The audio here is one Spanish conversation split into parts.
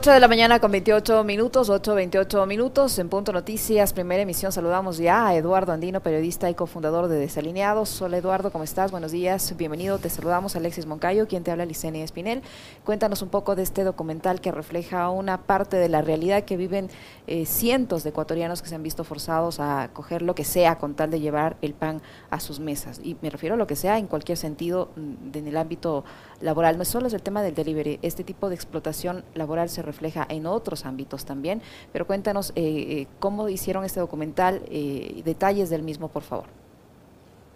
8 de la mañana con 28 minutos, 8, 28 minutos. En Punto Noticias, primera emisión, saludamos ya a Eduardo Andino, periodista y cofundador de Desalineados. Hola Eduardo, ¿cómo estás? Buenos días, bienvenido. Te saludamos Alexis Moncayo, quien te habla Licenia Espinel. Cuéntanos un poco de este documental que refleja una parte de la realidad que viven eh, cientos de ecuatorianos que se han visto forzados a coger lo que sea con tal de llevar el pan a sus mesas. Y me refiero a lo que sea en cualquier sentido mm, en el ámbito laboral. No solo es el tema del delivery, este tipo de explotación laboral se refleja en otros ámbitos también, pero cuéntanos eh, eh, cómo hicieron este documental, eh, detalles del mismo, por favor.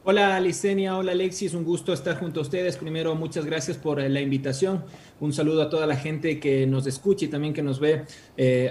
Hola Licenia, hola Alexis, un gusto estar junto a ustedes. Primero, muchas gracias por la invitación. Un saludo a toda la gente que nos escucha y también que nos ve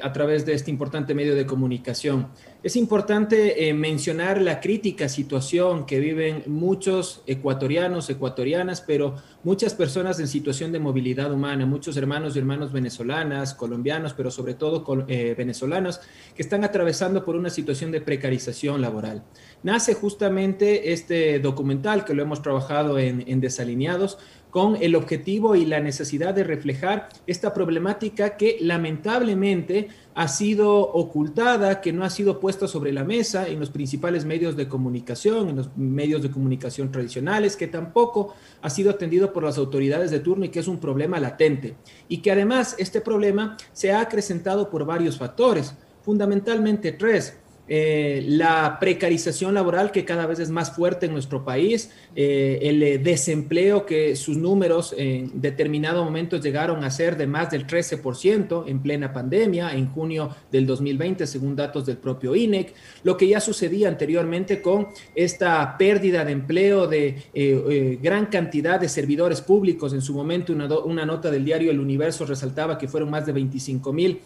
a través de este importante medio de comunicación. Es importante eh, mencionar la crítica situación que viven muchos ecuatorianos, ecuatorianas, pero muchas personas en situación de movilidad humana, muchos hermanos y hermanas venezolanas, colombianos, pero sobre todo eh, venezolanos, que están atravesando por una situación de precarización laboral. Nace justamente este documental que lo hemos trabajado en, en Desalineados con el objetivo y la necesidad de reflejar esta problemática que lamentablemente ha sido ocultada, que no ha sido puesta sobre la mesa en los principales medios de comunicación, en los medios de comunicación tradicionales, que tampoco ha sido atendido por las autoridades de turno y que es un problema latente. Y que además este problema se ha acrecentado por varios factores, fundamentalmente tres. Eh, la precarización laboral que cada vez es más fuerte en nuestro país, eh, el eh, desempleo que sus números en determinado momento llegaron a ser de más del 13% en plena pandemia, en junio del 2020, según datos del propio INEC, lo que ya sucedía anteriormente con esta pérdida de empleo de gran cantidad de servidores públicos. En su momento, una, una nota del diario El Universo resaltaba que fueron más de 25 mil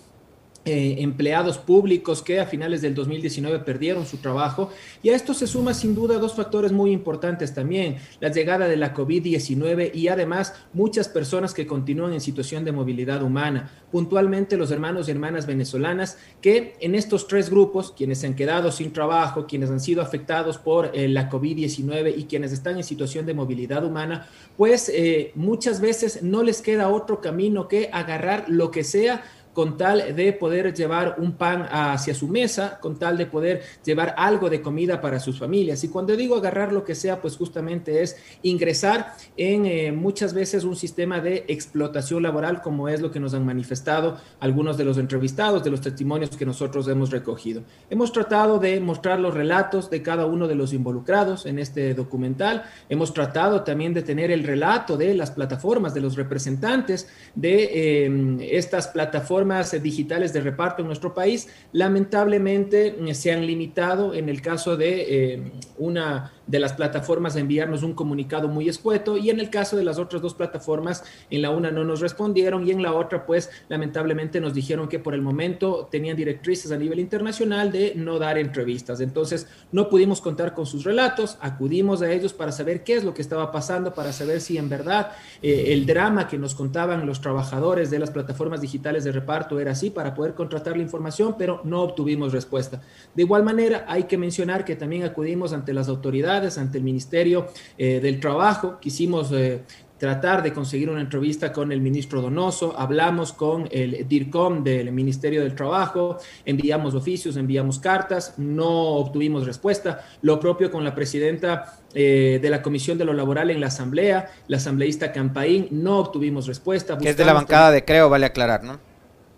eh, empleados públicos que a finales del 2019 perdieron su trabajo. Y a esto se suma sin duda dos factores muy importantes también, la llegada de la COVID-19 y además muchas personas que continúan en situación de movilidad humana, puntualmente los hermanos y hermanas venezolanas que en estos tres grupos, quienes han quedado sin trabajo, quienes han sido afectados por eh, la COVID-19 y quienes están en situación de movilidad humana, pues eh, muchas veces no les queda otro camino que agarrar lo que sea con tal de poder llevar un pan hacia su mesa, con tal de poder llevar algo de comida para sus familias. Y cuando digo agarrar lo que sea, pues justamente es ingresar en eh, muchas veces un sistema de explotación laboral, como es lo que nos han manifestado algunos de los entrevistados, de los testimonios que nosotros hemos recogido. Hemos tratado de mostrar los relatos de cada uno de los involucrados en este documental. Hemos tratado también de tener el relato de las plataformas, de los representantes de eh, estas plataformas digitales de reparto en nuestro país, lamentablemente eh, se han limitado en el caso de eh, una de las plataformas a enviarnos un comunicado muy escueto y en el caso de las otras dos plataformas, en la una no nos respondieron y en la otra pues lamentablemente nos dijeron que por el momento tenían directrices a nivel internacional de no dar entrevistas. Entonces no pudimos contar con sus relatos, acudimos a ellos para saber qué es lo que estaba pasando, para saber si en verdad eh, el drama que nos contaban los trabajadores de las plataformas digitales de reparto era así, para poder contratar la información, pero no obtuvimos respuesta. De igual manera, hay que mencionar que también acudimos ante las autoridades ante el Ministerio eh, del Trabajo. Quisimos eh, tratar de conseguir una entrevista con el ministro Donoso, hablamos con el DIRCOM del Ministerio del Trabajo, enviamos oficios, enviamos cartas, no obtuvimos respuesta, lo propio con la presidenta eh, de la Comisión de lo Laboral en la Asamblea, la asambleísta Campaín, no obtuvimos respuesta. Es de la bancada de Creo, vale aclarar, ¿no?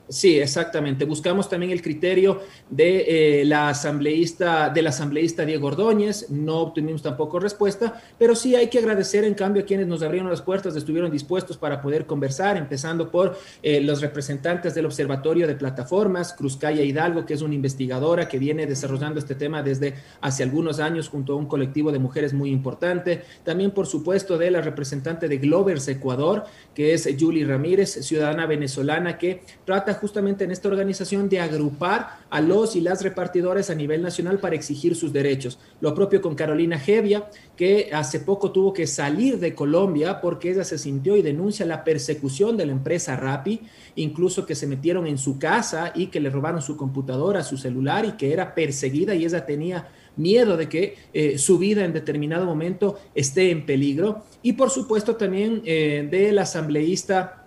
Sí, exactamente. Buscamos también el criterio de, eh, la asambleísta, del asambleísta Diego Ordóñez. No obtuvimos tampoco respuesta, pero sí hay que agradecer en cambio a quienes nos abrieron las puertas, estuvieron dispuestos para poder conversar, empezando por eh, los representantes del Observatorio de Plataformas, Cruzcaya Hidalgo, que es una investigadora que viene desarrollando este tema desde hace algunos años junto a un colectivo de mujeres muy importante. También, por supuesto, de la representante de Glovers Ecuador, que es Julie Ramírez, ciudadana venezolana que trata justamente en esta organización de agrupar a los y las repartidores a nivel nacional para exigir sus derechos. Lo propio con Carolina Gevia, que hace poco tuvo que salir de Colombia porque ella se sintió y denuncia la persecución de la empresa Rappi, incluso que se metieron en su casa y que le robaron su computadora, su celular y que era perseguida y ella tenía miedo de que eh, su vida en determinado momento esté en peligro. Y por supuesto también eh, del asambleísta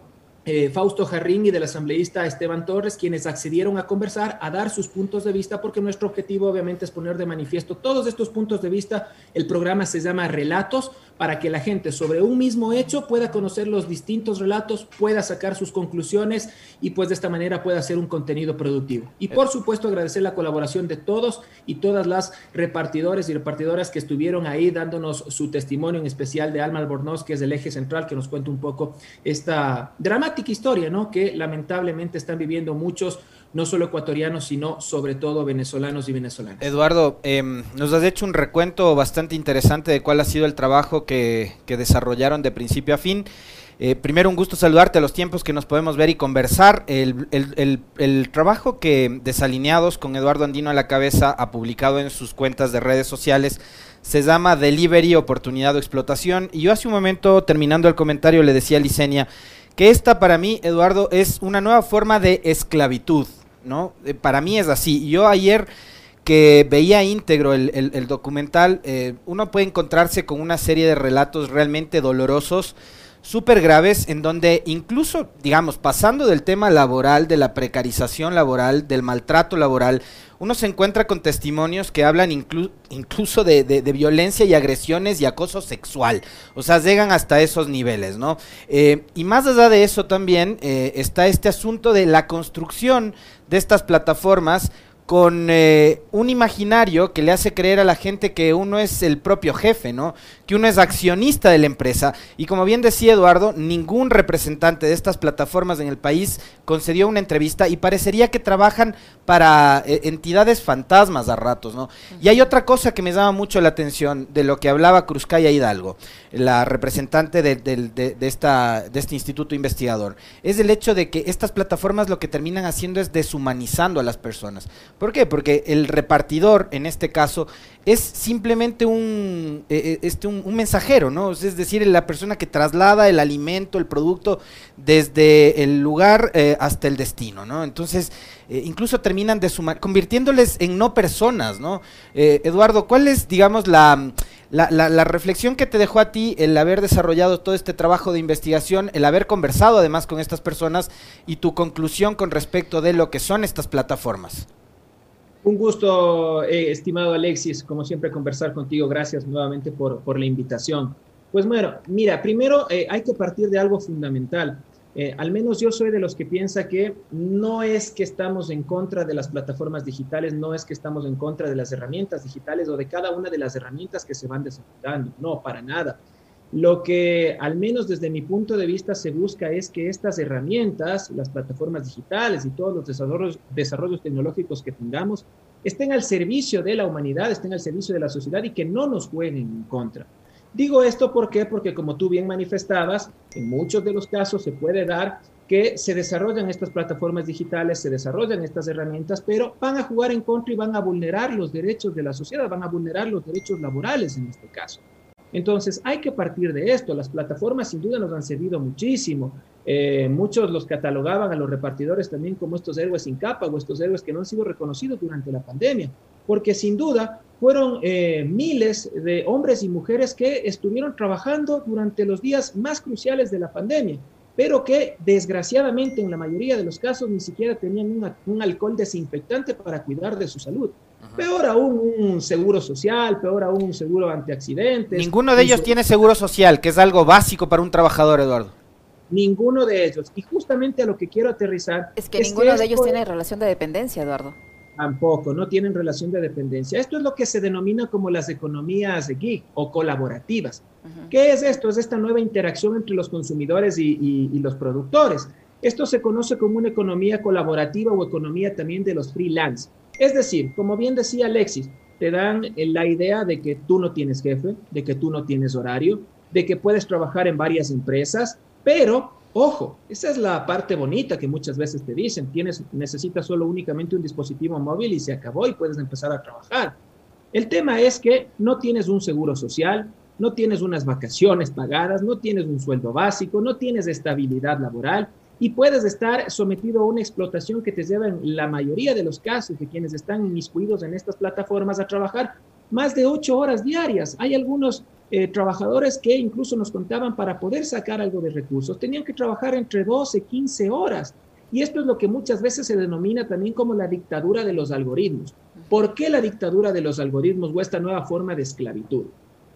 eh, Fausto Jarrín y del asambleísta Esteban Torres, quienes accedieron a conversar, a dar sus puntos de vista, porque nuestro objetivo obviamente es poner de manifiesto todos estos puntos de vista. El programa se llama Relatos, para que la gente sobre un mismo hecho pueda conocer los distintos relatos, pueda sacar sus conclusiones y pues de esta manera pueda hacer un contenido productivo. Y por supuesto agradecer la colaboración de todos y todas las repartidores y repartidoras que estuvieron ahí dándonos su testimonio, en especial de Alma Albornoz, que es del eje central, que nos cuenta un poco esta dramática historia, ¿no? Que lamentablemente están viviendo muchos no solo ecuatorianos, sino sobre todo venezolanos y venezolanas. Eduardo, em, nos has hecho un recuento bastante interesante de cuál ha sido el trabajo que, desarrollaron de principio a fin. Eh, primero, un gusto saludarte a los tiempos que nos podemos ver y conversar. El, el, trabajo que Desalineados con Eduardo Andino a la cabeza ha publicado en sus cuentas de redes sociales se llama Delivery, Oportunidad o Explotación. Y yo hace un momento, terminando el comentario, le decía a Licenia que esta para mí, Eduardo, es una nueva forma de esclavitud. ¿No? Eh, para mí es así. Yo ayer que veía íntegro el, documental, eh, uno puede encontrarse con una serie de relatos realmente dolorosos, súper graves, en donde incluso, digamos, pasando del tema laboral, de la precarización laboral, del maltrato laboral, uno se encuentra con testimonios que hablan incluso de, violencia y agresiones y acoso sexual. O sea, llegan hasta esos niveles, ¿no? Eh, y más allá de eso también está este asunto de la construcción de estas plataformas con eh, un imaginario que le hace creer a la gente que uno es el propio jefe, ¿no? Que uno es accionista de la empresa. Y como bien decía Eduardo, ningún representante de estas plataformas en el país concedió una entrevista y parecería que trabajan para eh, entidades fantasmas a ratos, ¿no? Y hay otra cosa que me llama mucho la atención de lo que hablaba Cruzcaya Hidalgo, la representante de, de este instituto investigador, es el hecho de que estas plataformas lo que terminan haciendo es deshumanizando a las personas. ¿Por qué? Porque el repartidor, en este caso, es simplemente un, eh, eh, este, un, mensajero, ¿no? Es decir, la persona que traslada el alimento, el producto, desde el lugar eh, hasta el destino, ¿no? Entonces, incluso terminan de sumar, convirtiéndoles en no personas, ¿no? Eduardo, ¿cuál es, digamos, la, la, la, reflexión que te dejó a ti el haber desarrollado todo este trabajo de investigación, el haber conversado además con estas personas y tu conclusión con respecto de lo que son estas plataformas? Un gusto, eh, estimado Alexis, como siempre conversar contigo. Gracias nuevamente por, la invitación. Pues bueno, mira, primero eh, hay que partir de algo fundamental. Eh, al menos yo soy de los que piensa que no es que estamos en contra de las plataformas digitales, no es que estamos en contra de las herramientas digitales o de cada una de las herramientas que se van desarrollando, no, para nada. Lo que al menos desde mi punto de vista se busca es que estas herramientas, las plataformas digitales y todos los desarrollos, tecnológicos que tengamos, estén al servicio de la humanidad, estén al servicio de la sociedad y que no nos jueguen en contra. Digo esto porque como tú bien manifestabas, en muchos de los casos se puede dar que se desarrollan estas plataformas digitales, se desarrollan estas herramientas, pero van a jugar en contra y van a vulnerar los derechos de la sociedad, van a vulnerar los derechos laborales en este caso. Entonces, hay que partir de esto. Las plataformas sin duda nos han servido muchísimo. Eh, muchos los catalogaban a los repartidores también como estos héroes sin capa o estos héroes que no han sido reconocidos durante la pandemia, porque sin duda fueron eh, miles de hombres y mujeres que estuvieron trabajando durante los días más cruciales de la pandemia, pero que desgraciadamente en la mayoría de los casos ni siquiera tenían un alcohol desinfectante para cuidar de su salud. Peor aún un seguro social, peor aún un seguro antiaccidentes. Ninguno de ellos tiene seguro social, que es algo básico para un trabajador, Eduardo. Ninguno de ellos. Y justamente a lo que quiero aterrizar. Es que ninguno de ellos tiene relación de dependencia, Eduardo. Tampoco, no tienen relación de dependencia. Esto es lo que se denomina como las economías de gig o colaborativas. ¿Qué es esto? Es esta nueva interacción entre los consumidores y los productores. Esto se conoce como una economía colaborativa o economía también de los freelance. Es decir, como bien decía Alexis, te dan la idea de que tú no tienes jefe, de que tú no tienes horario, de que puedes trabajar en varias empresas, pero ojo, esa es la parte bonita que muchas veces te dicen, tienes necesitas solo únicamente un dispositivo móvil y se acabó y puedes empezar a trabajar. El tema es que no tienes un seguro social, no tienes unas vacaciones pagadas, no tienes un sueldo básico, no tienes estabilidad laboral y puedes estar sometido a una explotación que te lleva en la mayoría de los casos de quienes están inmiscuidos en estas plataformas a trabajar más de ocho horas diarias. Hay algunos eh, trabajadores que incluso nos contaban para poder sacar algo de recursos, tenían que trabajar entre 12, 15 horas. Y esto es lo que muchas veces se denomina también como la dictadura de los algoritmos. ¿Por qué la dictadura de los algoritmos o esta nueva forma de esclavitud?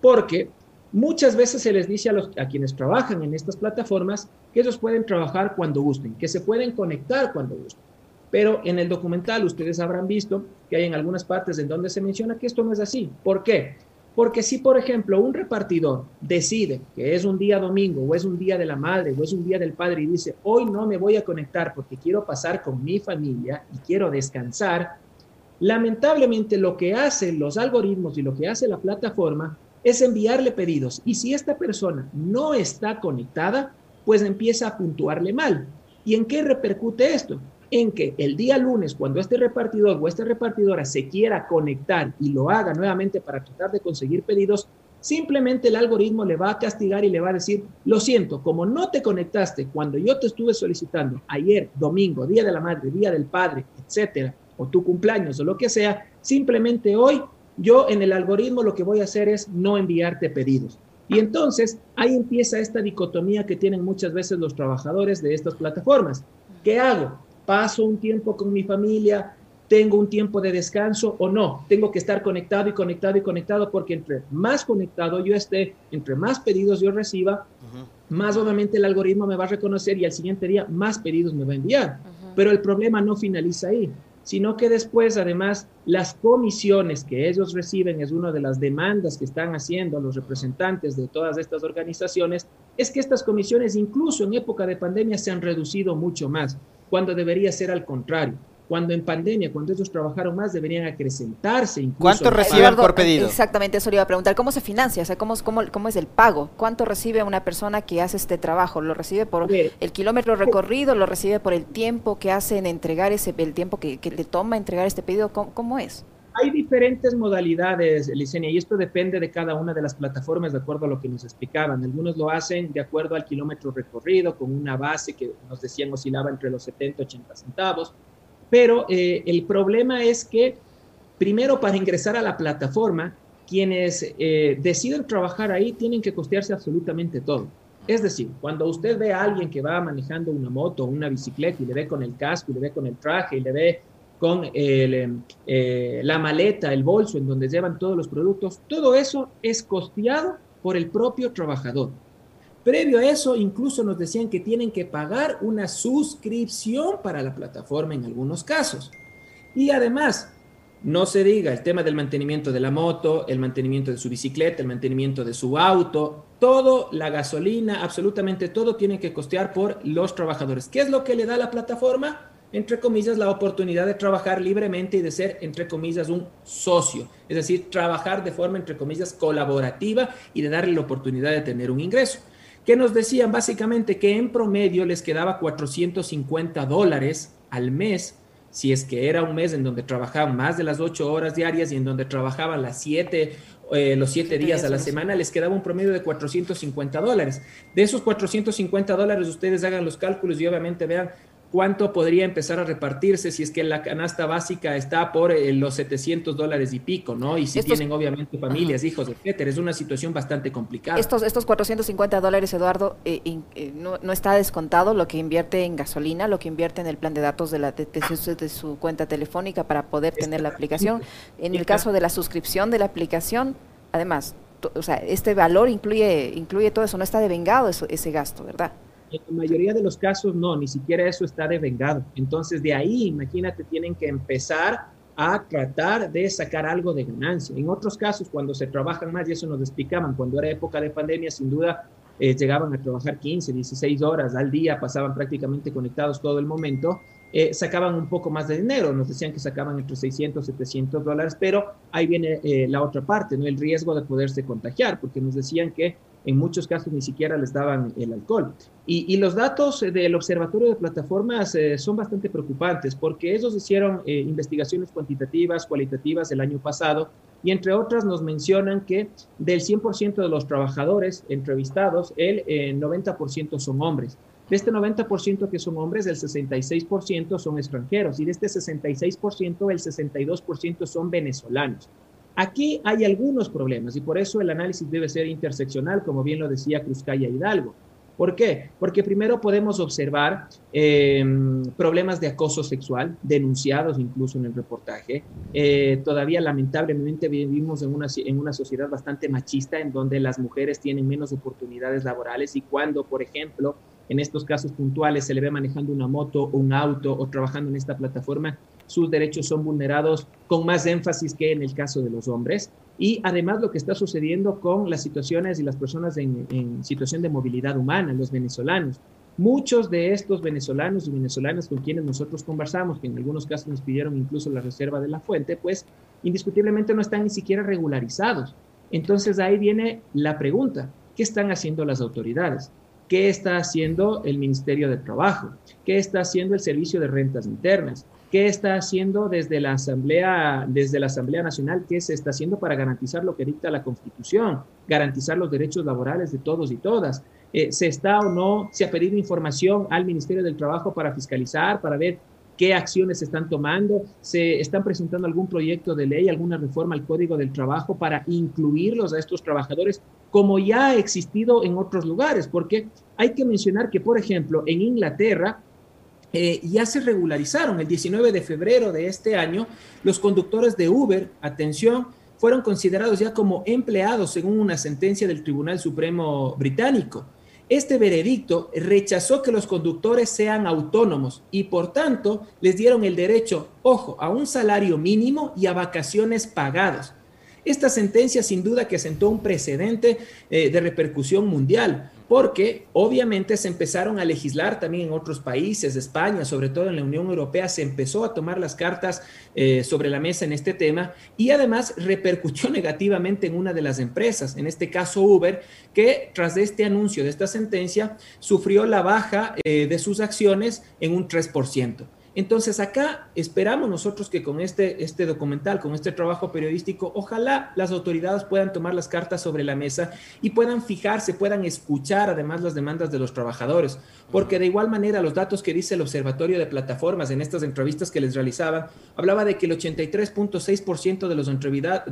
Porque muchas veces se les dice a, los, a quienes trabajan en estas plataformas que ellos pueden trabajar cuando gusten, que se pueden conectar cuando gusten. Pero en el documental ustedes habrán visto que hay en algunas partes en donde se menciona que esto no es así. ¿Por qué? Porque si, por ejemplo, un repartidor decide que es un día domingo o es un día de la madre o es un día del padre y dice, hoy no me voy a conectar porque quiero pasar con mi familia y quiero descansar, lamentablemente lo que hacen los algoritmos y lo que hace la plataforma es enviarle pedidos. Y si esta persona no está conectada, pues empieza a puntuarle mal. ¿Y en qué repercute esto? en que el día lunes, cuando este repartidor o esta repartidora se quiera conectar y lo haga nuevamente para tratar de conseguir pedidos, simplemente el algoritmo le va a castigar y le va a decir, lo siento, como no te conectaste cuando yo te estuve solicitando ayer, domingo, día de la madre, día del padre, etcétera, o tu cumpleaños o lo que sea, simplemente hoy yo en el algoritmo lo que voy a hacer es no enviarte pedidos. Y entonces ahí empieza esta dicotomía que tienen muchas veces los trabajadores de estas plataformas. ¿Qué hago? paso un tiempo con mi familia, tengo un tiempo de descanso o no, tengo que estar conectado y conectado y conectado porque entre más conectado yo esté, entre más pedidos yo reciba, más obviamente el algoritmo me va a reconocer y al siguiente día más pedidos me va a enviar. Pero el problema no finaliza ahí, sino que después además las comisiones que ellos reciben es una de las demandas que están haciendo los representantes de todas estas organizaciones, es que estas comisiones incluso en época de pandemia se han reducido mucho más cuando debería ser al contrario. Cuando en pandemia, cuando ellos trabajaron más, deberían acrecentarse. Incluso ¿Cuánto reciben por pedido? Exactamente, eso le iba a preguntar. ¿Cómo se financia? O sea, ¿cómo, cómo, cómo es el pago? ¿Cuánto recibe una persona que hace este trabajo? ¿Lo recibe por el kilómetro recorrido? ¿Lo recibe por el tiempo que hace en entregar ese, el tiempo que, le toma entregar este pedido? ¿Cómo, es? Hay diferentes modalidades, Licenia, y esto depende de cada una de las plataformas, de acuerdo a lo que nos explicaban. Algunos lo hacen de acuerdo al kilómetro recorrido, con una base que nos decían oscilaba entre los 70 y 80 centavos. Pero eh, el problema es que, primero, para ingresar a la plataforma, quienes eh, deciden trabajar ahí tienen que costearse absolutamente todo. Es decir, cuando usted ve a alguien que va manejando una moto o una bicicleta y le ve con el casco y le ve con el traje y le ve con em, eh, la maleta, el bolso en donde llevan todos los productos, todo eso es costeado por el propio trabajador. Previo a eso, incluso nos decían que tienen que pagar una suscripción para la plataforma en algunos casos. Y además, no se diga el tema del mantenimiento de la moto, el mantenimiento de su bicicleta, el mantenimiento de su auto, todo, la gasolina, absolutamente todo tiene que costear por los trabajadores. ¿Qué es lo que le da la plataforma? entre comillas, la oportunidad de trabajar libremente y de ser, entre comillas, un socio. Es decir, trabajar de forma, entre comillas, colaborativa y de darle la oportunidad de tener un ingreso. Que nos decían básicamente que en promedio les quedaba 450 dólares al mes, si es que era un mes en donde trabajaban más de las 8 horas diarias y en donde trabajaban las 7 eh, los siete días a la semana, les quedaba un promedio de 450 dólares. De esos 450 dólares, ustedes hagan los cálculos y obviamente vean cuánto podría empezar a repartirse si es que la canasta básica está por eh, los 700 dólares y pico, ¿no? Y si tienen obviamente familias, hijos, etcétera. Es una situación bastante complicada. Estos, estos 450 dólares, Eduardo, eh, eh, no, está descontado lo que invierte en gasolina, lo que invierte en el plan de datos de, la, de, su, cuenta telefónica para poder tener la aplicación. En el caso de la suscripción de la aplicación, además, o sea, este valor incluye, incluye todo eso, no está devengado ese gasto, ¿verdad? En la mayoría de los casos no, ni siquiera eso está devengado. Entonces de ahí, imagínate, tienen que empezar a tratar de sacar algo de ganancia. En otros casos, cuando se trabajan más, y eso nos explicaban, cuando era época de pandemia, sin duda eh, llegaban a trabajar 15, 16 horas al día, pasaban prácticamente conectados todo el momento, eh, sacaban un poco más de dinero, nos decían que sacaban entre 600, 700 dólares, pero ahí viene eh, la otra parte, ¿no? el riesgo de poderse contagiar, porque nos decían que en muchos casos ni siquiera les daban el alcohol. Y, los datos del Observatorio de Plataformas eh, son bastante preocupantes porque ellos hicieron eh, investigaciones cuantitativas, cualitativas el año pasado y entre otras nos mencionan que del 100% de los trabajadores entrevistados, el 90% eh, son hombres. De este 90% que son hombres, el 66% son extranjeros y de este 66%, el 62% son venezolanos. Aquí hay algunos problemas y por eso el análisis debe ser interseccional, como bien lo decía Cruzcaya Hidalgo. ¿Por qué? Porque primero podemos observar em, problemas de acoso sexual, denunciados incluso en el reportaje. Eh, todavía lamentablemente vivimos en una, en una sociedad bastante machista en donde las mujeres tienen menos oportunidades laborales y cuando, por ejemplo, en estos casos puntuales se le ve manejando una moto, un auto o trabajando en esta plataforma, sus derechos son vulnerados con más énfasis que en el caso de los hombres. Y además lo que está sucediendo con las situaciones y las personas en, situación de movilidad humana, los venezolanos. Muchos de estos venezolanos y venezolanas con quienes nosotros conversamos, que en algunos casos nos pidieron incluso la reserva de la fuente, pues indiscutiblemente no están ni siquiera regularizados. Entonces ahí viene la pregunta, ¿qué están haciendo las autoridades? ¿Qué está haciendo el Ministerio de Trabajo? ¿Qué está haciendo el Servicio de Rentas Internas? ¿Qué está haciendo desde la Asamblea, desde la Asamblea Nacional? ¿Qué se está haciendo para garantizar lo que dicta la Constitución? Garantizar los derechos laborales de todos y todas. Eh, ¿Se está o no, se ha pedido información al Ministerio del Trabajo para fiscalizar, para ver qué acciones se están tomando? ¿Se están presentando algún proyecto de ley, alguna reforma al Código del Trabajo para incluirlos a estos trabajadores como ya ha existido en otros lugares? Porque hay que mencionar que, por ejemplo, en Inglaterra, eh, ya se regularizaron. El 19 de febrero de este año, los conductores de Uber, atención, fueron considerados ya como empleados según una sentencia del Tribunal Supremo británico. Este veredicto rechazó que los conductores sean autónomos y por tanto les dieron el derecho, ojo, a un salario mínimo y a vacaciones pagados. Esta sentencia sin duda que sentó un precedente eh, de repercusión mundial, porque obviamente se empezaron a legislar también en otros países, España, sobre todo en la Unión Europea, se empezó a tomar las cartas eh, sobre la mesa en este tema y además repercutió negativamente en una de las empresas, en este caso Uber, que tras este anuncio de esta sentencia sufrió la baja eh, de sus acciones en un 3%. Entonces acá esperamos nosotros que con este, este documental, con este trabajo periodístico, ojalá las autoridades puedan tomar las cartas sobre la mesa y puedan fijarse, puedan escuchar además las demandas de los trabajadores, porque de igual manera los datos que dice el Observatorio de Plataformas en estas entrevistas que les realizaban, hablaba de que el 83.6% de los,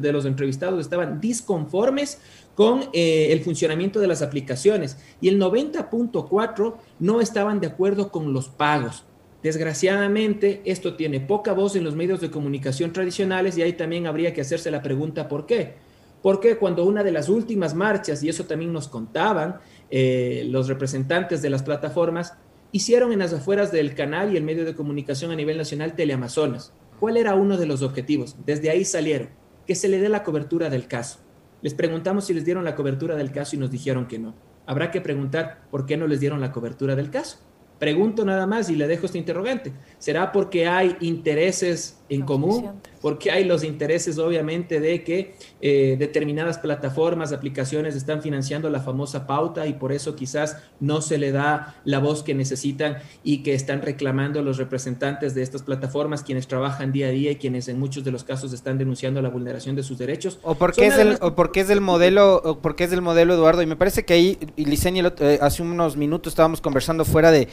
de los entrevistados estaban disconformes con eh, el funcionamiento de las aplicaciones y el 90.4% no estaban de acuerdo con los pagos. Desgraciadamente, esto tiene poca voz en los medios de comunicación tradicionales y ahí también habría que hacerse la pregunta ¿por qué? Porque cuando una de las últimas marchas, y eso también nos contaban eh, los representantes de las plataformas, hicieron en las afueras del canal y el medio de comunicación a nivel nacional Teleamazonas. ¿Cuál era uno de los objetivos? Desde ahí salieron, que se le dé la cobertura del caso. Les preguntamos si les dieron la cobertura del caso y nos dijeron que no. Habrá que preguntar por qué no les dieron la cobertura del caso. Pregunto nada más y le dejo este interrogante. ¿Será porque hay intereses en común? Porque hay los intereses, obviamente, de que eh, determinadas plataformas, aplicaciones están financiando la famosa pauta y por eso quizás no se le da la voz que necesitan y que están reclamando los representantes de estas plataformas, quienes trabajan día a día y quienes en muchos de los casos están denunciando la vulneración de sus derechos. O porque, es el, o porque es del modelo, o porque es del modelo, Eduardo, y me parece que ahí, Licenia, eh, hace unos minutos estábamos conversando fuera de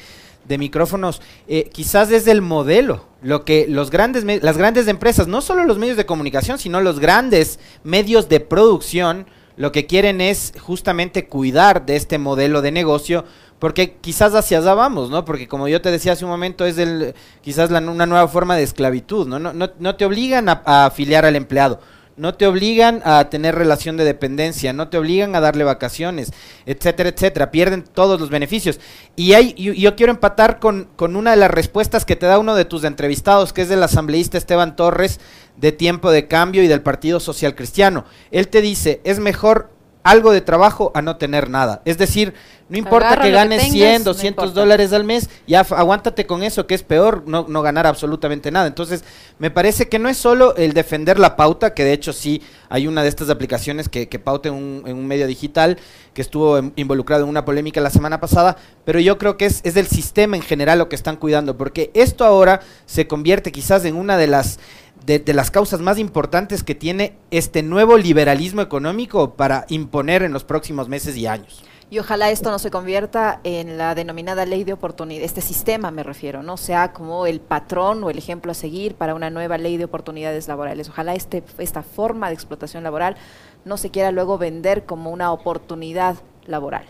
de micrófonos, eh, quizás es el modelo, lo que los grandes, las grandes empresas, no solo los medios de comunicación, sino los grandes medios de producción, lo que quieren es justamente cuidar de este modelo de negocio, porque quizás hacia allá vamos, ¿no? Porque como yo te decía hace un momento, es el, quizás una nueva forma de esclavitud, ¿no? No, no, te obligan a afiliar al empleado no te obligan a tener relación de dependencia, no te obligan a darle vacaciones, etcétera, etcétera. Pierden todos los beneficios. Y hay, yo, quiero empatar con, con, una de las respuestas que te da uno de tus entrevistados, que es del asambleísta Esteban Torres, de Tiempo de Cambio y del Partido Social Cristiano. Él te dice, es mejor algo de trabajo a no tener nada. Es decir, no importa que ganes 100, 200 dólares al mes, ya aguántate con eso, que es peor no, no, ganar absolutamente nada. Entonces, me parece que no es solo el defender la pauta, que de hecho sí hay una de estas aplicaciones que, que pauta en un, en un, medio digital, que estuvo involucrado en una polémica la semana pasada, pero yo creo que es, es el sistema en general lo que están cuidando, porque esto ahora se convierte quizás en una de las de, las causas más importantes que tiene este nuevo liberalismo económico para imponer en los próximos meses y años. Y ojalá esto no se convierta en la denominada ley de oportunidad, este sistema me refiero, no sea como el patrón o el ejemplo a seguir para una nueva ley de oportunidades laborales. Ojalá este, esta forma de explotación laboral no se quiera luego vender como una oportunidad laboral.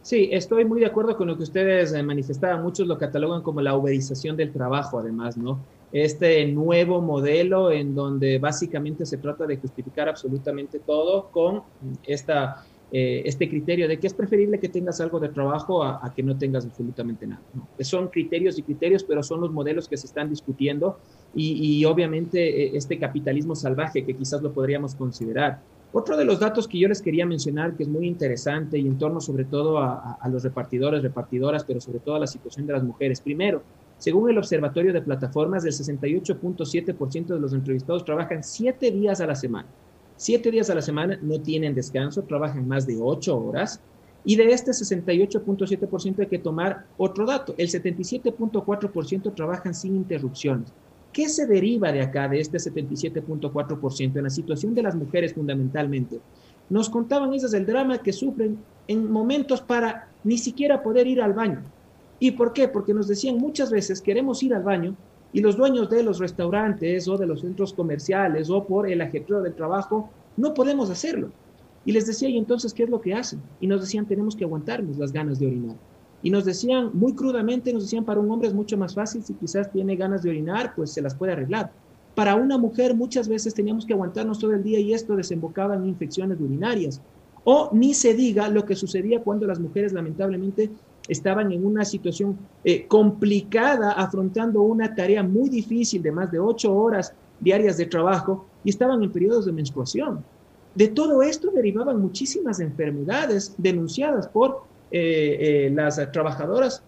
Sí, estoy muy de acuerdo con lo que ustedes eh, manifestaban. Muchos lo catalogan como la uberización del trabajo, además, ¿no? Este nuevo modelo en donde básicamente se trata de justificar absolutamente todo con esta eh, este criterio de que es preferible que tengas algo de trabajo a, que no tengas absolutamente nada. Son criterios y criterios, pero son los modelos que se están discutiendo y, obviamente eh, este capitalismo salvaje que quizás lo podríamos considerar. Otro de los datos que yo les quería mencionar, que es muy interesante y en torno sobre todo a, a los repartidores, repartidoras, pero sobre todo a la situación de las mujeres. Primero, según el Observatorio de Plataformas, el 68.7% de los entrevistados trabajan siete días a la semana. Siete días a la semana no tienen descanso, trabajan más de ocho horas. Y de este 68.7% hay que tomar otro dato. El 77.4% trabajan sin interrupciones. ¿Qué se deriva de acá, de este 77.4%? En la situación de las mujeres fundamentalmente. Nos contaban esas el drama que sufren en momentos para ni siquiera poder ir al baño. ¿Y por qué? Porque nos decían muchas veces queremos ir al baño, y los dueños de los restaurantes o de los centros comerciales o por el ajetreo del trabajo, no podemos hacerlo. Y les decía, ¿y entonces qué es lo que hacen? Y nos decían, tenemos que aguantarnos las ganas de orinar. Y nos decían, muy crudamente, nos decían, para un hombre es mucho más fácil, si quizás tiene ganas de orinar, pues se las puede arreglar. Para una mujer muchas veces teníamos que aguantarnos todo el día y esto desembocaba en infecciones urinarias. O ni se diga lo que sucedía cuando las mujeres lamentablemente estaban en una situación eh, complicada, afrontando una tarea muy difícil de más de ocho horas diarias de trabajo y estaban en periodos de menstruación. De todo esto derivaban muchísimas enfermedades denunciadas por eh, eh, las trabajadoras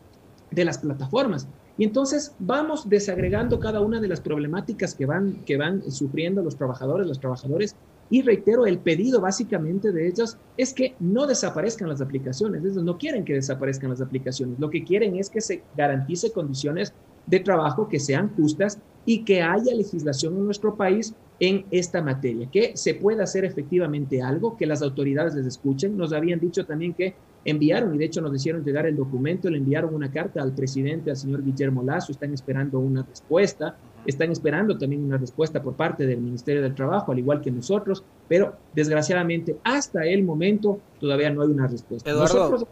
de las plataformas. Y entonces vamos desagregando cada una de las problemáticas que van, que van sufriendo los trabajadores, los trabajadores, y reitero, el pedido básicamente de ellos es que no desaparezcan las aplicaciones. Ellos no quieren que desaparezcan las aplicaciones. Lo que quieren es que se garantice condiciones de trabajo que sean justas y que haya legislación en nuestro país en esta materia, que se pueda hacer efectivamente algo, que las autoridades les escuchen. Nos habían dicho también que enviaron, y de hecho nos hicieron llegar el documento, le enviaron una carta al presidente, al señor Guillermo Lazo, están esperando una respuesta, están esperando también una respuesta por parte del Ministerio del Trabajo, al igual que nosotros, pero desgraciadamente hasta el momento todavía no hay una respuesta. Nosotros,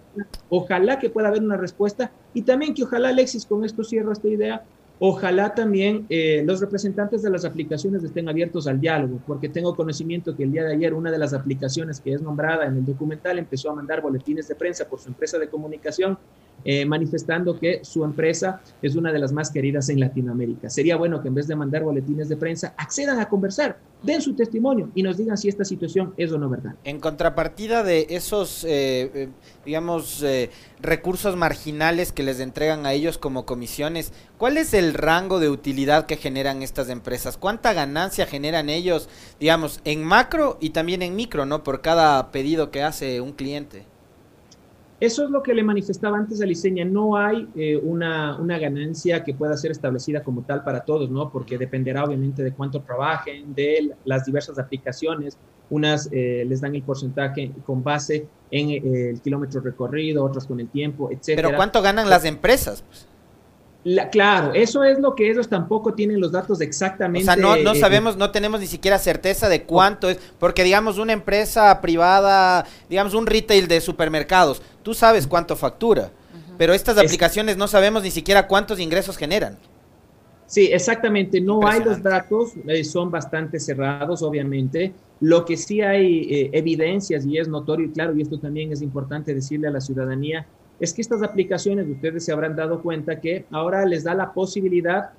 ojalá que pueda haber una respuesta y también que ojalá Alexis, con esto cierro esta idea, Ojalá también eh, los representantes de las aplicaciones estén abiertos al diálogo, porque tengo conocimiento que el día de ayer una de las aplicaciones que es nombrada en el documental empezó a mandar boletines de prensa por su empresa de comunicación, eh, manifestando que su empresa es una de las más queridas en Latinoamérica. Sería bueno que en vez de mandar boletines de prensa, accedan a conversar, den su testimonio y nos digan si esta situación es o no verdad. En contrapartida de esos, eh, digamos, recursos marginales que les entregan a ellos como comisiones, ¿cuál es el rango de utilidad que generan estas empresas? ¿Cuánta ganancia generan ellos, digamos, en macro y también en micro, ¿no? Por cada pedido que hace un cliente. Eso es lo que le manifestaba antes a Liceña. No hay eh, una, una, ganancia que pueda ser establecida como tal para todos, ¿no? Porque dependerá obviamente de cuánto trabajen, de las diversas aplicaciones. Unas eh, les dan el porcentaje con base en eh, el kilómetro recorrido, otras con el tiempo, etc. Pero ¿cuánto ganan las empresas? Pues? Claro, eso es lo que ellos tampoco tienen los datos exactamente. O sea, no, no sabemos, no tenemos ni siquiera certeza de cuánto es, porque digamos una empresa privada, digamos un retail de supermercados, tú sabes cuánto factura, pero estas aplicaciones no sabemos ni siquiera cuántos ingresos generan. Sí, exactamente, no hay los datos, eh, son bastante cerrados, obviamente. Lo que sí hay eh, evidencias y es notorio y claro, y esto también es importante decirle a la ciudadanía, es que estas aplicaciones, ustedes se habrán dado cuenta que ahora les da la posibilidad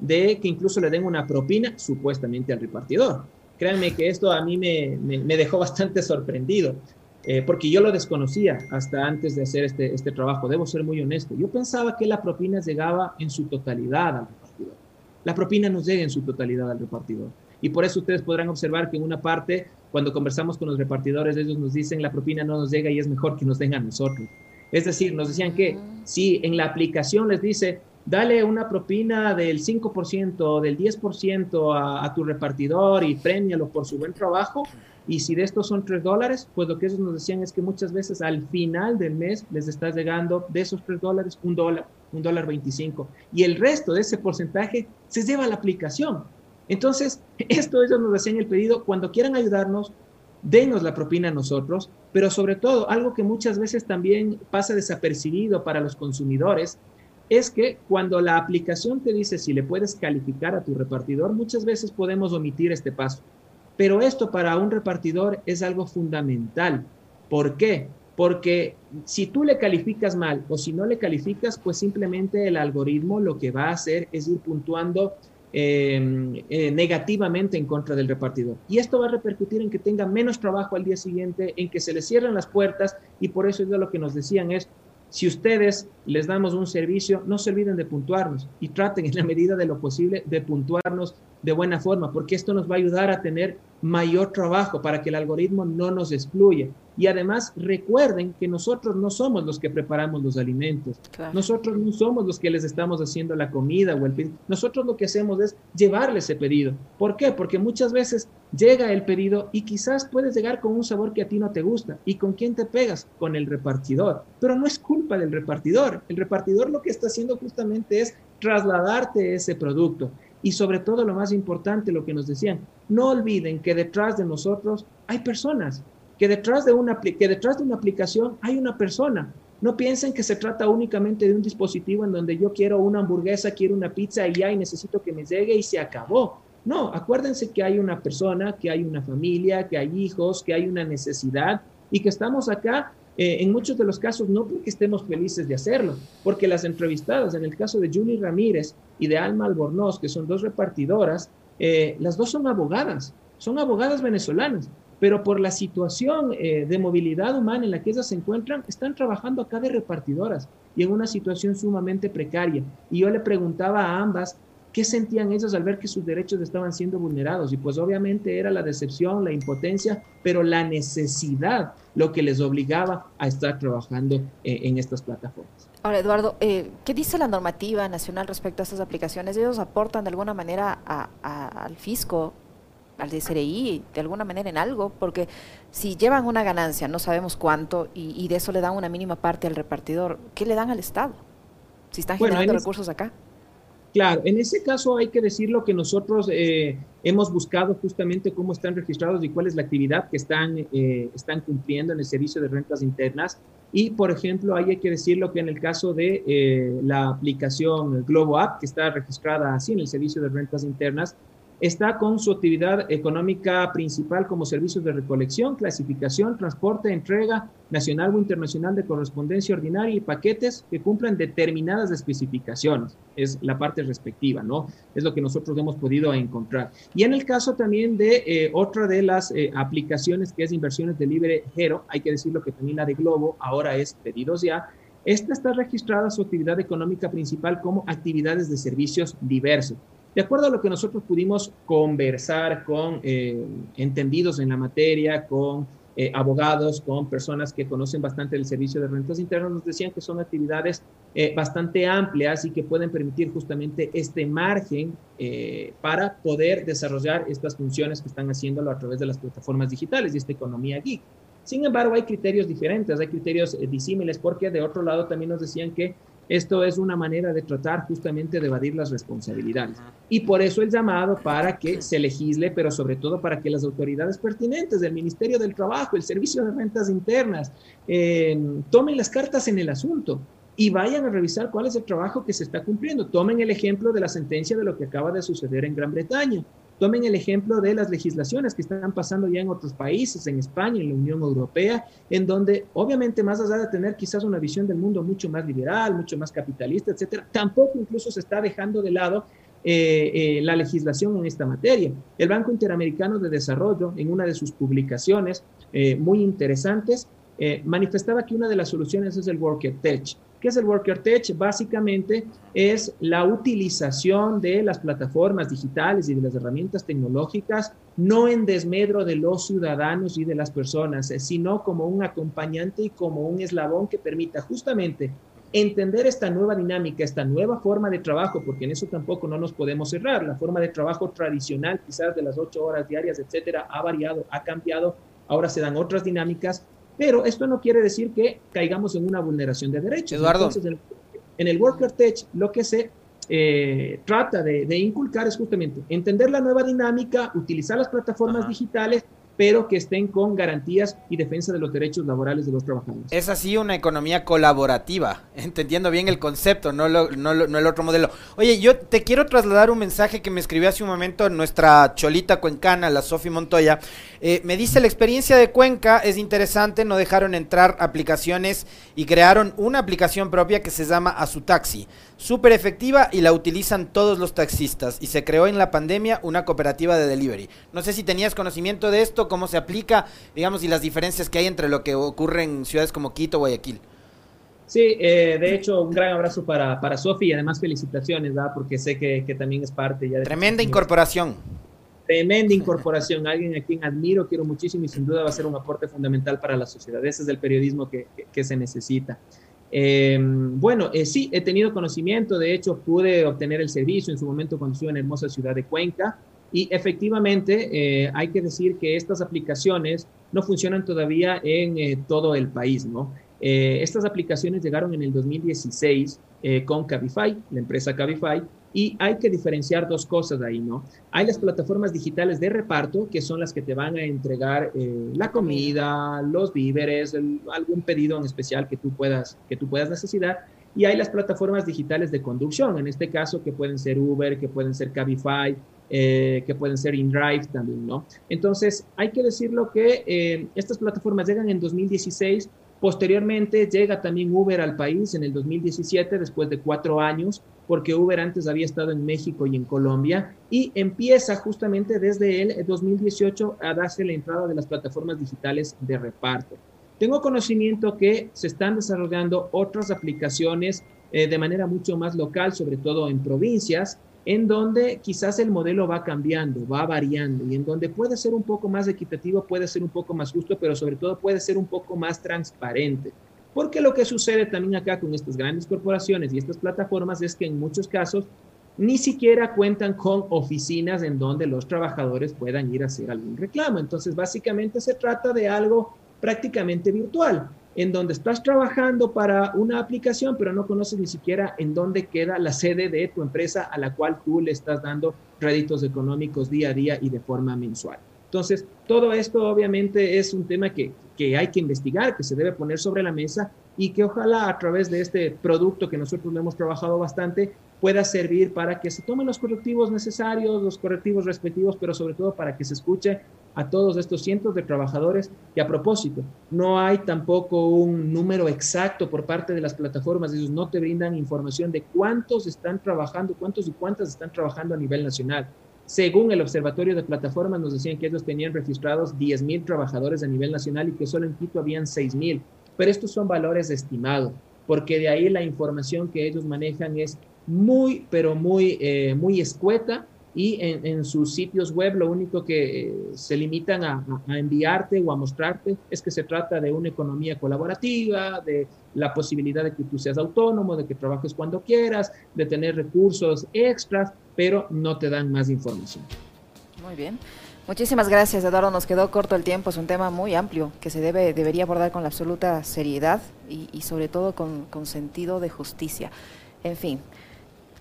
de que incluso le den una propina supuestamente al repartidor. Créanme que esto a mí me, dejó bastante sorprendido, eh, porque yo lo desconocía hasta antes de hacer este, este trabajo, debo ser muy honesto. Yo pensaba que la propina llegaba en su totalidad al repartidor. La propina no llega en su totalidad al repartidor. Y por eso ustedes podrán observar que en una parte, cuando conversamos con los repartidores, ellos nos dicen la propina no nos llega y es mejor que nos den a nosotros. Es decir, nos decían que si en la aplicación les dice dale una propina del 5% o del 10% a, a tu repartidor y premialo por su buen trabajo. Y si de estos son 3 dólares, pues lo que ellos nos decían es que muchas veces al final del mes les estás llegando de esos 3 dólares un dólar, un dólar 25. Y el resto de ese porcentaje se lleva a la aplicación. Entonces, esto ellos nos decían el pedido, cuando quieran ayudarnos, denos la propina a nosotros, pero sobre todo, algo que muchas veces también pasa desapercibido para los consumidores, es que cuando la aplicación te dice si le puedes calificar a tu repartidor, muchas veces podemos omitir este paso. Pero esto para un repartidor es algo fundamental. ¿Por qué? Porque si tú le calificas mal o si no le calificas, pues simplemente el algoritmo lo que va a hacer es ir puntuando eh, eh, negativamente en contra del repartidor. Y esto va a repercutir en que tenga menos trabajo al día siguiente, en que se le cierren las puertas y por eso es lo que nos decían es, si ustedes les damos un servicio, no se olviden de puntuarnos y traten en la medida de lo posible de puntuarnos de buena forma, porque esto nos va a ayudar a tener mayor trabajo para que el algoritmo no nos excluya. Y además recuerden que nosotros no somos los que preparamos los alimentos, nosotros no somos los que les estamos haciendo la comida o el pedido, nosotros lo que hacemos es llevarle ese pedido. ¿Por qué? Porque muchas veces llega el pedido y quizás puedes llegar con un sabor que a ti no te gusta. ¿Y con quién te pegas? Con el repartidor. Pero no es culpa del repartidor. El repartidor lo que está haciendo justamente es trasladarte ese producto. Y sobre todo lo más importante, lo que nos decían, no olviden que detrás de nosotros hay personas, que detrás de una, que detrás de una aplicación hay una persona. No piensen que se trata únicamente de un dispositivo en donde yo quiero una hamburguesa, quiero una pizza y ya y necesito que me llegue y se acabó. No, acuérdense que hay una persona, que hay una familia, que hay hijos, que hay una necesidad y que estamos acá eh, en muchos de los casos no porque estemos felices de hacerlo, porque las entrevistadas, en el caso de Julie Ramírez y de Alma Albornoz, que son dos repartidoras, eh, las dos son abogadas, son abogadas venezolanas, pero por la situación eh, de movilidad humana en la que ellas se encuentran, están trabajando acá de repartidoras y en una situación sumamente precaria. Y yo le preguntaba a ambas ¿Qué sentían ellos al ver que sus derechos estaban siendo vulnerados? Y pues obviamente era la decepción, la impotencia, pero la necesidad lo que les obligaba a estar trabajando eh, en estas plataformas. Ahora, Eduardo, eh, ¿qué dice la normativa nacional respecto a estas aplicaciones? ¿Ellos aportan de alguna manera al fisco, al DCRI, de alguna manera en algo? Porque si llevan una ganancia, no sabemos cuánto, y, de eso le dan una mínima parte al repartidor, ¿qué le dan al Estado? Si están generando recursos acá. Claro, en ese caso hay que decir lo que nosotros eh, hemos buscado justamente cómo están registrados y cuál es la actividad que están, eh, están cumpliendo en el servicio de rentas internas. Y, por ejemplo, hay que decir lo que en el caso de eh, la aplicación Globo App, que está registrada así en el servicio de rentas internas, está con su actividad económica principal como servicios de recolección, clasificación, transporte, entrega nacional o internacional de correspondencia ordinaria y paquetes que cumplan determinadas especificaciones. Es la parte respectiva, ¿no? Es lo que nosotros hemos podido encontrar. Y en el caso también de eh, otra de las eh, aplicaciones que es inversiones de libre Hero, hay que decirlo que también la de Globo ahora es pedidos ya, esta está registrada su actividad económica principal como actividades de servicios diversos. De acuerdo a lo que nosotros pudimos conversar con eh, entendidos en la materia, con eh, abogados, con personas que conocen bastante el servicio de rentas internas, nos decían que son actividades eh, bastante amplias y que pueden permitir justamente este margen para poder desarrollar estas funciones que están haciéndolo a través de las plataformas digitales y esta economía geek. Sin embargo, hay criterios diferentes, hay criterios disímiles, porque de otro lado también nos decían que esto es una manera de tratar justamente de evadir las responsabilidades. Y por eso el llamado para que se legisle, pero sobre todo para que las autoridades pertinentes del Ministerio del Trabajo, el Servicio de Rentas Internas, eh, tomen las cartas en el asunto y vayan a revisar cuál es el trabajo que se está cumpliendo. Tomen el ejemplo de la sentencia de lo que acaba de suceder en Gran Bretaña. Tomen el ejemplo de las legislaciones que están pasando ya en otros países, en España, en la Unión Europea, en donde obviamente más allá de tener quizás una visión del mundo mucho más liberal, mucho más capitalista, etcétera, tampoco incluso se está dejando de lado eh, eh, la legislación en esta materia. El Banco Interamericano de Desarrollo, en una de sus publicaciones eh, muy interesantes, manifestaba que una de las soluciones es el Worker Tech. ¿Qué es el Worker Tech? Básicamente es la utilización de las plataformas digitales y de las herramientas tecnológicas, no en desmedro de los ciudadanos y de las personas, sino como un acompañante y como un eslabón que permita justamente entender esta nueva dinámica, esta nueva forma de trabajo, porque en eso tampoco no nos podemos cerrar. La forma de trabajo tradicional, quizás de las ocho horas diarias, etcétera, ha variado, ha cambiado. Ahora se dan otras dinámicas, pero esto no quiere decir que caigamos en una vulneración de derechos. Eduardo. Entonces, en el Worker Tech, lo que se eh, trata de, de, inculcar es justamente entender la nueva dinámica, utilizar las plataformas Ajá. digitales pero que estén con garantías y defensa de los derechos laborales de los trabajadores. Es así una economía colaborativa, entendiendo bien el concepto, no, lo, el otro modelo. Oye, yo te quiero trasladar un mensaje que me escribió hace un momento nuestra cholita cuencana, la Sofi Montoya. Eh, me dice, la experiencia de Cuenca es interesante, no dejaron entrar aplicaciones y crearon una aplicación propia que se llama A su Taxi. Súper efectiva y la utilizan todos los taxistas. Y se creó en la pandemia una cooperativa de delivery. No sé si tenías conocimiento de esto, cómo se aplica, digamos, y las diferencias que hay entre lo que ocurre en ciudades como Quito o Guayaquil. Sí, eh, de hecho, un gran abrazo para, para Sofi y además felicitaciones, ¿verdad? porque sé que, que, también es parte ya de... Tremenda incorporación. Tremenda incorporación, alguien a quien admiro, quiero muchísimo y sin duda va a ser un aporte fundamental para la sociedad. Ese es el periodismo que, que, que se necesita. Eh, bueno, eh, sí, he tenido conocimiento, de hecho pude obtener el servicio en su momento cuando estuve en la hermosa ciudad de Cuenca y efectivamente eh, hay que decir que estas aplicaciones no funcionan todavía en eh, todo el país, ¿no? Eh, estas aplicaciones llegaron en el 2016 con Cabify, la empresa Cabify, y hay que diferenciar dos cosas ahí, ¿no? Hay las plataformas digitales de reparto, que son las que te van a entregar la comida, los víveres, algún pedido en especial que tú, puedas, que tú puedas necesitar. Y hay las plataformas digitales de conducción, en este caso, que pueden ser Uber, que pueden ser Cabify, eh, que pueden ser InDrive también, ¿no? Entonces, hay que decirlo que eh, estas plataformas llegan en 2016 Posteriormente llega también Uber al país en el 2017, después de cuatro años, porque Uber antes había estado en México y en Colombia, y empieza justamente desde el 2018 a darse la entrada de las plataformas digitales de reparto. Tengo conocimiento que se están desarrollando otras aplicaciones eh, de manera mucho más local, sobre todo en provincias, en donde quizás el modelo va cambiando, va variando y en donde puede ser un poco más equitativo, puede ser un poco más justo, pero sobre todo puede ser un poco más transparente. Porque lo que sucede también acá con estas grandes corporaciones y estas plataformas es que en muchos casos ni siquiera cuentan con oficinas en donde los trabajadores puedan ir a hacer algún reclamo. Entonces, básicamente se trata de algo prácticamente virtual en donde estás trabajando para una aplicación, pero no conoces ni siquiera en dónde queda la sede de tu empresa a la cual tú le estás dando réditos económicos día a día y de forma mensual. Entonces, todo esto obviamente es un tema que, que hay que investigar, que se debe poner sobre la mesa y que ojalá a través de este producto que nosotros le hemos trabajado bastante pueda servir para que se tomen los correctivos necesarios, los correctivos respectivos, pero sobre todo para que se escuche a todos estos cientos de trabajadores y a propósito, no hay tampoco un número exacto por parte de las plataformas, ellos no te brindan información de cuántos están trabajando, cuántos y cuántas están trabajando a nivel nacional. Según el Observatorio de Plataformas, nos decían que ellos tenían registrados 10.000 trabajadores a nivel nacional y que solo en Quito habían 6.000. Pero estos son valores estimados, porque de ahí la información que ellos manejan es muy, pero muy, eh, muy escueta y en, en, sus sitios web lo único que eh, se limitan a, a, enviarte o a mostrarte es que se trata de una economía colaborativa, de la posibilidad de que tú seas autónomo, de que trabajes cuando quieras, de tener recursos extras, pero no te dan más información. Muy bien. Muchísimas gracias, Eduardo. Nos quedó corto el tiempo. Es un tema muy amplio que se debe, debería abordar con la absoluta seriedad y, y sobre todo con, con sentido de justicia. En fin,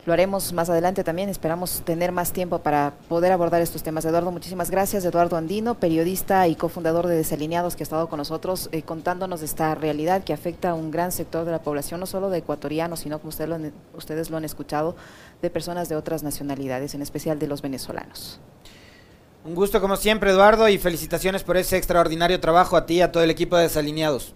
lo haremos más adelante también. Esperamos tener más tiempo para poder abordar estos temas. Eduardo, muchísimas gracias. Eduardo Andino, periodista y cofundador de Desalineados, que ha estado con nosotros eh, contándonos de esta realidad que afecta a un gran sector de la población, no solo de ecuatorianos, sino como lo, ustedes lo han escuchado, de personas de otras nacionalidades, en especial de los venezolanos. Un gusto como siempre, Eduardo, y felicitaciones por ese extraordinario trabajo a ti y a todo el equipo de Desalineados.